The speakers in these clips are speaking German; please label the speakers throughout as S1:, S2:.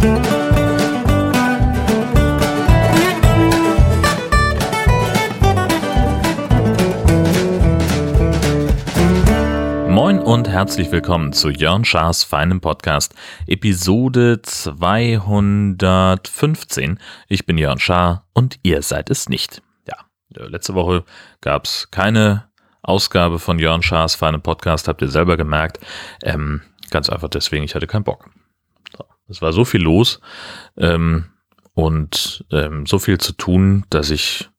S1: Moin und herzlich willkommen zu Jörn Schaas feinem Podcast, Episode 215. Ich bin Jörn Schaar und ihr seid es nicht. Ja, letzte Woche gab es keine Ausgabe von Jörn Schaas feinem Podcast, habt ihr selber gemerkt. Ähm, ganz einfach deswegen, ich hatte keinen Bock. Es war so viel los ähm, und ähm, so viel zu tun, dass ich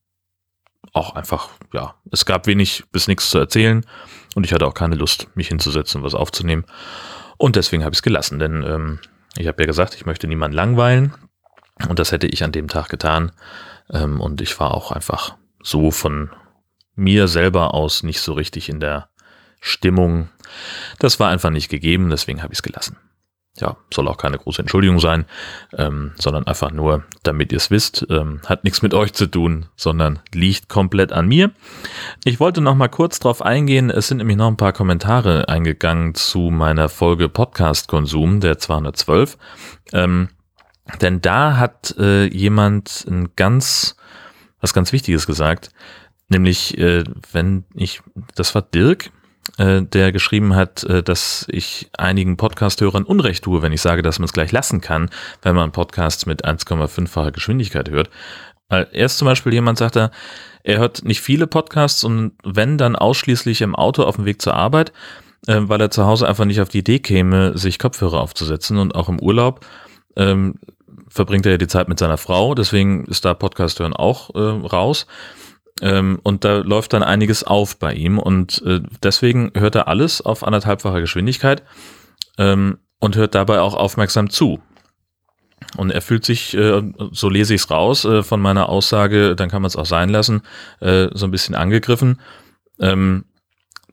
S1: auch einfach, ja, es gab wenig bis nichts zu erzählen und ich hatte auch keine Lust, mich hinzusetzen und was aufzunehmen. Und deswegen habe ich es gelassen, denn ähm, ich habe ja gesagt, ich möchte niemanden langweilen. Und das hätte ich an dem Tag getan. Ähm, und ich war auch einfach so von mir selber aus nicht so richtig in der Stimmung. Das war einfach nicht gegeben, deswegen habe ich es gelassen ja, soll auch keine große Entschuldigung sein, ähm, sondern einfach nur, damit ihr es wisst, ähm, hat nichts mit euch zu tun, sondern liegt komplett an mir. Ich wollte noch mal kurz drauf eingehen. Es sind nämlich noch ein paar Kommentare eingegangen zu meiner Folge Podcast-Konsum, der 212. Ähm, denn da hat äh, jemand ein ganz, was ganz Wichtiges gesagt, nämlich, äh, wenn ich, das war Dirk, äh, der geschrieben hat, äh, dass ich einigen Podcast-Hörern Unrecht tue, wenn ich sage, dass man es gleich lassen kann, wenn man Podcasts mit 1,5-facher Geschwindigkeit hört. Weil erst zum Beispiel jemand sagte, er hört nicht viele Podcasts und wenn dann ausschließlich im Auto auf dem Weg zur Arbeit, äh, weil er zu Hause einfach nicht auf die Idee käme, sich Kopfhörer aufzusetzen und auch im Urlaub ähm, verbringt er ja die Zeit mit seiner Frau, deswegen ist da Podcast hören auch äh, raus. Ähm, und da läuft dann einiges auf bei ihm und äh, deswegen hört er alles auf anderthalbfacher Geschwindigkeit ähm, und hört dabei auch aufmerksam zu. Und er fühlt sich, äh, so lese ich es raus äh, von meiner Aussage, dann kann man es auch sein lassen, äh, so ein bisschen angegriffen. Ähm,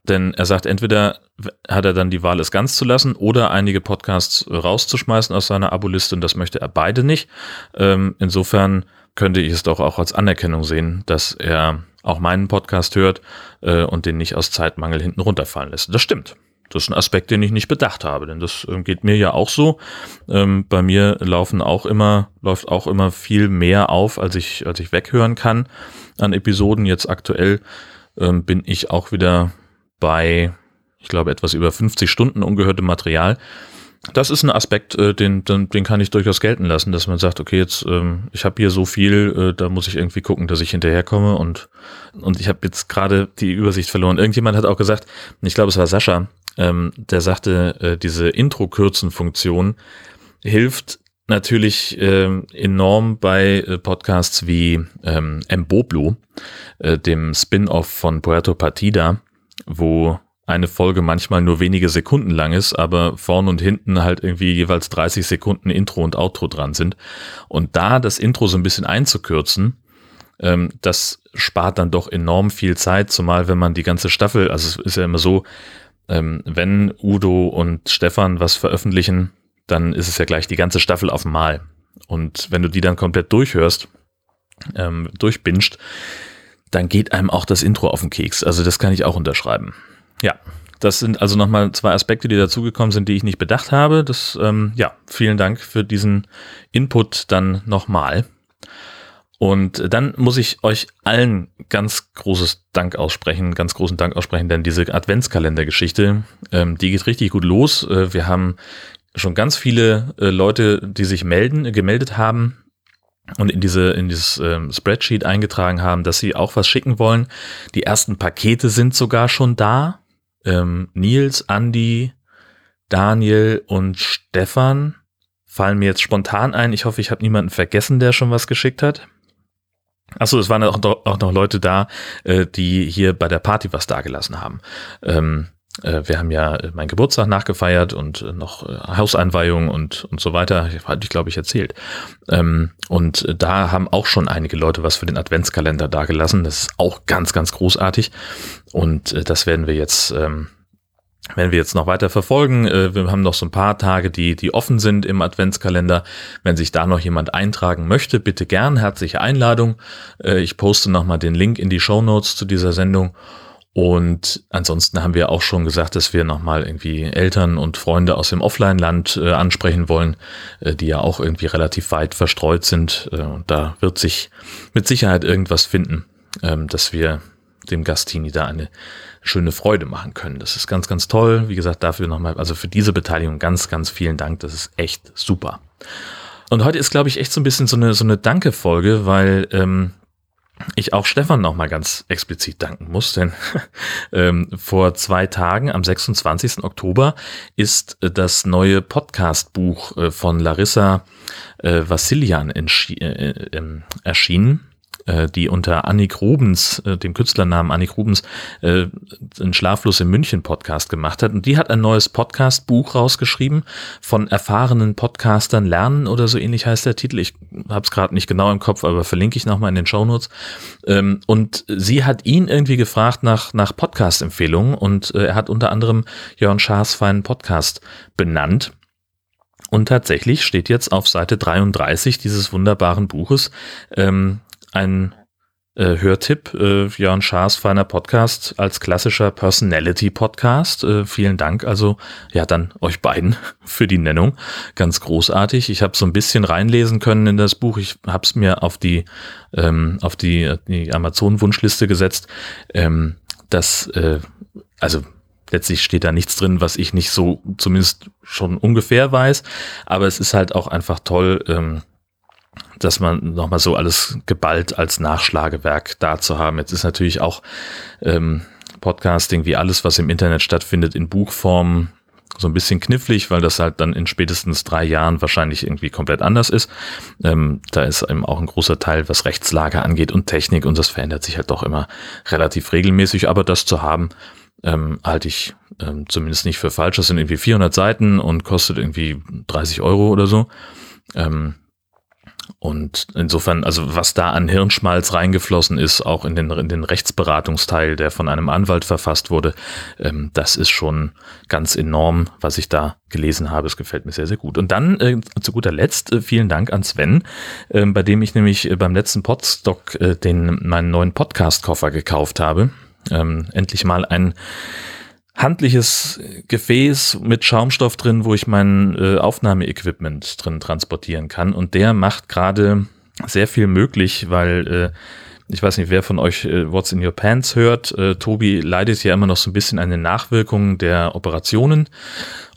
S1: denn er sagt, entweder hat er dann die Wahl, es ganz zu lassen oder einige Podcasts rauszuschmeißen aus seiner Aboliste und das möchte er beide nicht. Ähm, insofern könnte ich es doch auch als Anerkennung sehen, dass er auch meinen Podcast hört äh, und den nicht aus Zeitmangel hinten runterfallen lässt. Das stimmt. Das ist ein Aspekt, den ich nicht bedacht habe, denn das äh, geht mir ja auch so. Ähm, bei mir laufen auch immer, läuft auch immer viel mehr auf, als ich, als ich weghören kann an Episoden. Jetzt aktuell ähm, bin ich auch wieder bei, ich glaube, etwas über 50 Stunden ungehörtem Material das ist ein Aspekt, äh, den, den, den kann ich durchaus gelten lassen, dass man sagt, okay, jetzt ähm, ich habe hier so viel, äh, da muss ich irgendwie gucken, dass ich hinterherkomme und und ich habe jetzt gerade die Übersicht verloren. Irgendjemand hat auch gesagt, ich glaube, es war Sascha, ähm, der sagte, äh, diese Intro-Kürzen-Funktion hilft natürlich äh, enorm bei Podcasts wie ähm, Mboblo, dem Spin-off von Puerto Partida, wo eine Folge manchmal nur wenige Sekunden lang ist, aber vorn und hinten halt irgendwie jeweils 30 Sekunden Intro und Outro dran sind. Und da das Intro so ein bisschen einzukürzen, ähm, das spart dann doch enorm viel Zeit, zumal wenn man die ganze Staffel, also es ist ja immer so, ähm, wenn Udo und Stefan was veröffentlichen, dann ist es ja gleich die ganze Staffel auf Mal. Und wenn du die dann komplett durchhörst, ähm, durchbinscht, dann geht einem auch das Intro auf den Keks. Also das kann ich auch unterschreiben. Ja, das sind also nochmal zwei Aspekte, die dazugekommen sind, die ich nicht bedacht habe. Das, ähm, ja, vielen Dank für diesen Input dann nochmal. Und dann muss ich euch allen ganz großes Dank aussprechen, ganz großen Dank aussprechen, denn diese Adventskalender-Geschichte, ähm, die geht richtig gut los. Äh, wir haben schon ganz viele äh, Leute, die sich melden, gemeldet haben und in diese in dieses ähm, Spreadsheet eingetragen haben, dass sie auch was schicken wollen. Die ersten Pakete sind sogar schon da ähm, Nils, Andi, Daniel und Stefan fallen mir jetzt spontan ein. Ich hoffe, ich habe niemanden vergessen, der schon was geschickt hat. Achso, es waren auch, noch Leute da, äh, die hier bei der Party was dagelassen haben. Ähm, äh, wir haben ja meinen Geburtstag nachgefeiert und äh, noch äh, Hauseinweihung und, und so weiter. Hatte ich, glaube ich, erzählt. Ähm, und da haben auch schon einige Leute was für den Adventskalender dagelassen. Das ist auch ganz, ganz großartig. Und das werden wir jetzt, ähm, werden wir jetzt noch weiter verfolgen. Wir haben noch so ein paar Tage, die, die offen sind im Adventskalender. Wenn sich da noch jemand eintragen möchte, bitte gern. Herzliche Einladung. Ich poste nochmal den Link in die Show Notes zu dieser Sendung. Und ansonsten haben wir auch schon gesagt, dass wir nochmal irgendwie Eltern und Freunde aus dem Offline-Land äh, ansprechen wollen, äh, die ja auch irgendwie relativ weit verstreut sind. Äh, und da wird sich mit Sicherheit irgendwas finden, ähm, dass wir dem Gastini da eine schöne Freude machen können. Das ist ganz, ganz toll. Wie gesagt, dafür nochmal, also für diese Beteiligung ganz, ganz vielen Dank. Das ist echt super. Und heute ist, glaube ich, echt so ein bisschen so eine, so eine Danke-Folge, weil ähm, ich auch Stefan nochmal ganz explizit danken muss, denn ähm, vor zwei Tagen, am 26. Oktober, ist äh, das neue Podcast-Buch äh, von Larissa äh, Vassilian äh, ähm, erschienen äh, die unter Annik Rubens, äh, dem Künstlernamen Annik Rubens, äh, einen Schlaflos in München Podcast gemacht hat. Und die hat ein neues Podcast-Buch rausgeschrieben von erfahrenen Podcastern lernen oder so ähnlich heißt der Titel. Ich habe es gerade nicht genau im Kopf, aber verlinke ich nochmal in den Shownotes. Ähm, und sie hat ihn irgendwie gefragt nach, nach Podcast-Empfehlungen und äh, er hat unter anderem Jörn Schaas feinen Podcast benannt. Und tatsächlich steht jetzt auf Seite 33 dieses wunderbaren Buches ähm, ein äh, Hörtipp, äh, Jörn Schaas feiner Podcast als klassischer Personality-Podcast. Äh, vielen Dank also, ja, dann euch beiden für die Nennung. Ganz großartig. Ich habe so ein bisschen reinlesen können in das Buch. Ich habe es mir auf die, ähm, auf die, die Amazon-Wunschliste gesetzt. Ähm, das, äh, also letztlich steht da nichts drin, was ich nicht so zumindest schon ungefähr weiß. Aber es ist halt auch einfach toll, ähm, dass man nochmal so alles geballt als Nachschlagewerk da zu haben. Jetzt ist natürlich auch ähm, Podcasting wie alles, was im Internet stattfindet, in Buchform so ein bisschen knifflig, weil das halt dann in spätestens drei Jahren wahrscheinlich irgendwie komplett anders ist. Ähm, da ist eben auch ein großer Teil, was Rechtslage angeht und Technik und das verändert sich halt doch immer relativ regelmäßig. Aber das zu haben, ähm, halte ich ähm, zumindest nicht für falsch. Das sind irgendwie 400 Seiten und kostet irgendwie 30 Euro oder so. Ähm, und insofern, also was da an Hirnschmalz reingeflossen ist, auch in den, in den Rechtsberatungsteil, der von einem Anwalt verfasst wurde, ähm, das ist schon ganz enorm, was ich da gelesen habe. Es gefällt mir sehr, sehr gut. Und dann äh, zu guter Letzt äh, vielen Dank an Sven, äh, bei dem ich nämlich äh, beim letzten Podstock äh, den meinen neuen Podcast-Koffer gekauft habe. Ähm, endlich mal ein handliches Gefäß mit Schaumstoff drin, wo ich mein äh, Aufnahmeequipment drin transportieren kann. Und der macht gerade sehr viel möglich, weil äh, ich weiß nicht, wer von euch äh, What's in Your Pants hört. Äh, Tobi leidet ja immer noch so ein bisschen an den Nachwirkungen der Operationen.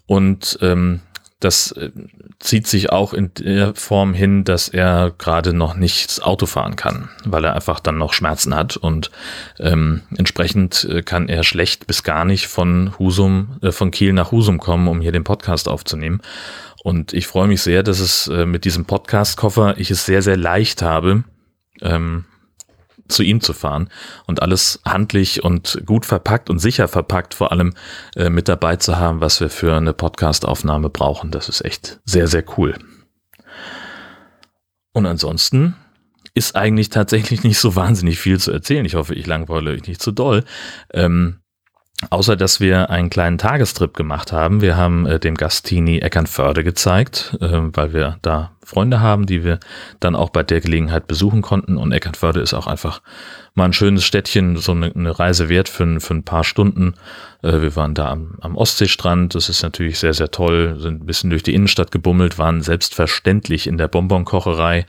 S1: Und ähm, das äh, zieht sich auch in der Form hin, dass er gerade noch nicht Auto fahren kann, weil er einfach dann noch Schmerzen hat und ähm, entsprechend äh, kann er schlecht bis gar nicht von Husum, äh, von Kiel nach Husum kommen, um hier den Podcast aufzunehmen. Und ich freue mich sehr, dass es äh, mit diesem Podcast-Koffer ich es sehr, sehr leicht habe, ähm, zu ihm zu fahren und alles handlich und gut verpackt und sicher verpackt vor allem äh, mit dabei zu haben, was wir für eine Podcast-Aufnahme brauchen. Das ist echt sehr, sehr cool. Und ansonsten ist eigentlich tatsächlich nicht so wahnsinnig viel zu erzählen. Ich hoffe, ich langweile euch nicht zu doll. Ähm, Außer dass wir einen kleinen Tagestrip gemacht haben. Wir haben äh, dem Gastini Eckernförde gezeigt, äh, weil wir da Freunde haben, die wir dann auch bei der Gelegenheit besuchen konnten. Und Eckernförde ist auch einfach mal ein schönes Städtchen, so eine, eine Reise wert für, für ein paar Stunden. Äh, wir waren da am, am Ostseestrand. Das ist natürlich sehr, sehr toll. Sind ein bisschen durch die Innenstadt gebummelt, waren selbstverständlich in der Bonbonkocherei.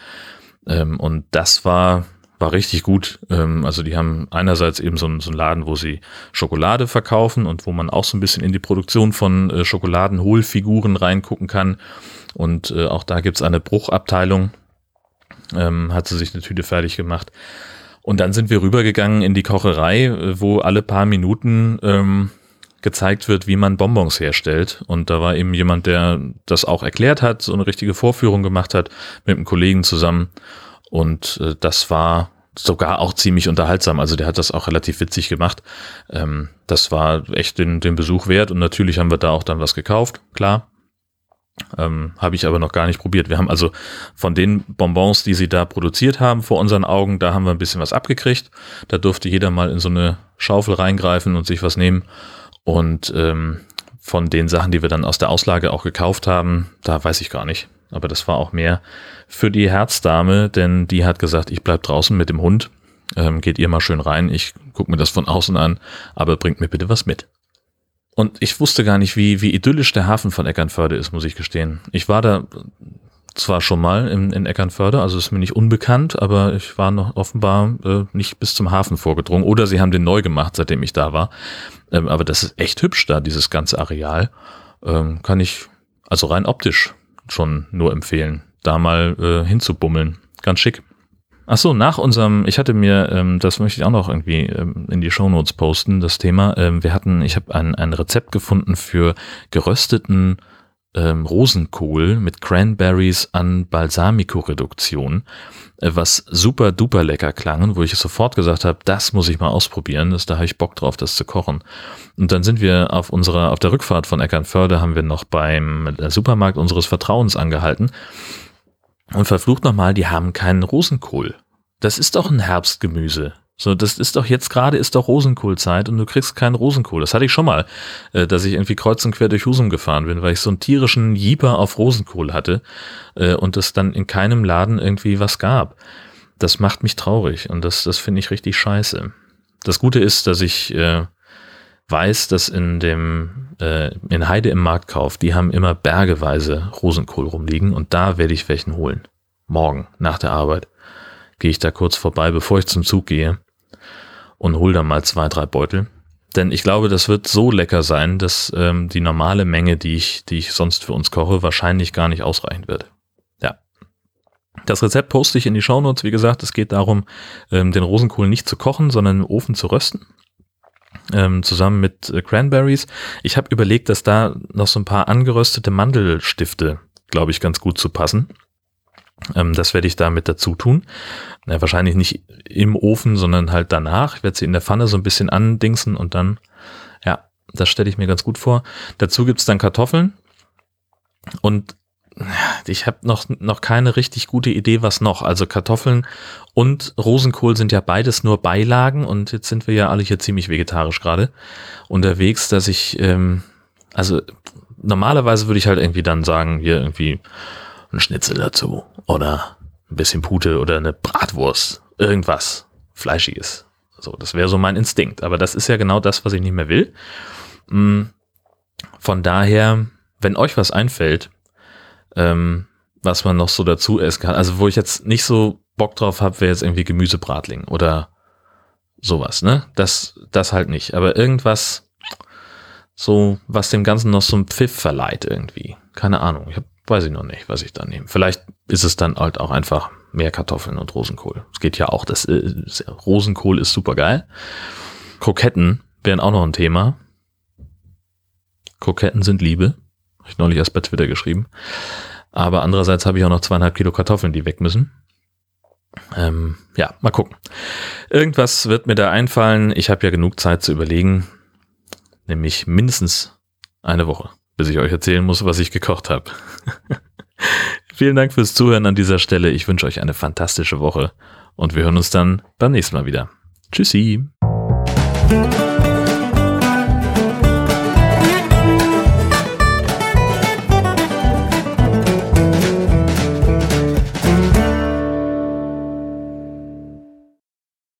S1: Ähm, und das war war richtig gut. Ähm, also die haben einerseits eben so, so einen Laden, wo sie Schokolade verkaufen und wo man auch so ein bisschen in die Produktion von äh, Schokoladenhohlfiguren reingucken kann. Und äh, auch da gibt's eine Bruchabteilung. Ähm, hat sie sich eine Tüte fertig gemacht. Und dann sind wir rübergegangen in die Kocherei, äh, wo alle paar Minuten ähm, gezeigt wird, wie man Bonbons herstellt. Und da war eben jemand, der das auch erklärt hat, so eine richtige Vorführung gemacht hat mit einem Kollegen zusammen. Und äh, das war sogar auch ziemlich unterhaltsam. Also der hat das auch relativ witzig gemacht. Ähm, das war echt den, den Besuch wert. Und natürlich haben wir da auch dann was gekauft, klar. Ähm, habe ich aber noch gar nicht probiert. Wir haben also von den Bonbons, die sie da produziert haben vor unseren Augen, da haben wir ein bisschen was abgekriegt. Da durfte jeder mal in so eine Schaufel reingreifen und sich was nehmen. Und ähm, von den Sachen, die wir dann aus der Auslage auch gekauft haben, da weiß ich gar nicht. Aber das war auch mehr für die Herzdame, denn die hat gesagt, ich bleib draußen mit dem Hund. Ähm, geht ihr mal schön rein. Ich gucke mir das von außen an, aber bringt mir bitte was mit. Und ich wusste gar nicht, wie, wie idyllisch der Hafen von Eckernförde ist, muss ich gestehen. Ich war da zwar schon mal in, in Eckernförde, also ist mir nicht unbekannt, aber ich war noch offenbar äh, nicht bis zum Hafen vorgedrungen. Oder sie haben den neu gemacht, seitdem ich da war. Ähm, aber das ist echt hübsch da, dieses ganze Areal. Ähm, kann ich also rein optisch schon nur empfehlen, da mal äh, hinzubummeln. Ganz schick. Ach so, nach unserem, ich hatte mir, ähm, das möchte ich auch noch irgendwie ähm, in die Shownotes posten, das Thema. Ähm, wir hatten, ich habe ein, ein Rezept gefunden für gerösteten ähm, Rosenkohl mit Cranberries an Balsamico-Reduktion, äh, was super duper lecker klang, wo ich sofort gesagt habe, das muss ich mal ausprobieren, das, da habe ich Bock drauf, das zu kochen. Und dann sind wir auf unserer, auf der Rückfahrt von Eckernförde haben wir noch beim äh, Supermarkt unseres Vertrauens angehalten und verflucht nochmal, die haben keinen Rosenkohl. Das ist doch ein Herbstgemüse. So, das ist doch jetzt gerade ist doch Rosenkohlzeit und du kriegst keinen Rosenkohl. Das hatte ich schon mal, äh, dass ich irgendwie kreuz und quer durch Husum gefahren bin, weil ich so einen tierischen Jeeper auf Rosenkohl hatte äh, und es dann in keinem Laden irgendwie was gab. Das macht mich traurig und das, das finde ich richtig scheiße. Das Gute ist, dass ich äh, weiß, dass in dem äh, in Heide im Marktkauf, die haben immer bergeweise Rosenkohl rumliegen und da werde ich welchen holen. Morgen nach der Arbeit gehe ich da kurz vorbei, bevor ich zum Zug gehe und hol da mal zwei, drei Beutel. Denn ich glaube, das wird so lecker sein, dass ähm, die normale Menge, die ich, die ich sonst für uns koche, wahrscheinlich gar nicht ausreichen wird. Ja. Das Rezept poste ich in die Shownotes. Wie gesagt, es geht darum, ähm, den Rosenkohl nicht zu kochen, sondern im Ofen zu rösten ähm, zusammen mit äh, Cranberries. Ich habe überlegt, dass da noch so ein paar angeröstete Mandelstifte, glaube ich, ganz gut zu passen. Ähm, das werde ich da mit dazu tun. Ja, wahrscheinlich nicht im Ofen, sondern halt danach. Ich werde sie in der Pfanne so ein bisschen andingsen und dann, ja, das stelle ich mir ganz gut vor. Dazu gibt's dann Kartoffeln und ich habe noch, noch keine richtig gute Idee, was noch. Also Kartoffeln und Rosenkohl sind ja beides nur Beilagen und jetzt sind wir ja alle hier ziemlich vegetarisch gerade unterwegs, dass ich, ähm, also normalerweise würde ich halt irgendwie dann sagen, hier irgendwie ein Schnitzel dazu oder ein bisschen Pute oder eine Bratwurst, irgendwas Fleischiges. So, das wäre so mein Instinkt. Aber das ist ja genau das, was ich nicht mehr will. Mm, von daher, wenn euch was einfällt, ähm, was man noch so dazu essen kann. Also wo ich jetzt nicht so Bock drauf habe, wäre jetzt irgendwie Gemüsebratling oder sowas, ne? Das, das halt nicht. Aber irgendwas, so, was dem Ganzen noch so einen Pfiff verleiht irgendwie. Keine Ahnung. Ich hab, weiß ich noch nicht, was ich da nehme. Vielleicht ist es dann halt auch einfach mehr Kartoffeln und Rosenkohl. Es geht ja auch, das, äh, Rosenkohl ist super geil. Kroketten wären auch noch ein Thema. Kroketten sind Liebe. Habe ich neulich erst bei Twitter geschrieben. Aber andererseits habe ich auch noch zweieinhalb Kilo Kartoffeln, die weg müssen. Ähm, ja, mal gucken. Irgendwas wird mir da einfallen. Ich habe ja genug Zeit zu überlegen. Nämlich mindestens eine Woche, bis ich euch erzählen muss, was ich gekocht habe. Vielen Dank fürs Zuhören an dieser Stelle. Ich wünsche euch eine fantastische Woche und wir hören uns dann beim nächsten Mal wieder. Tschüssi.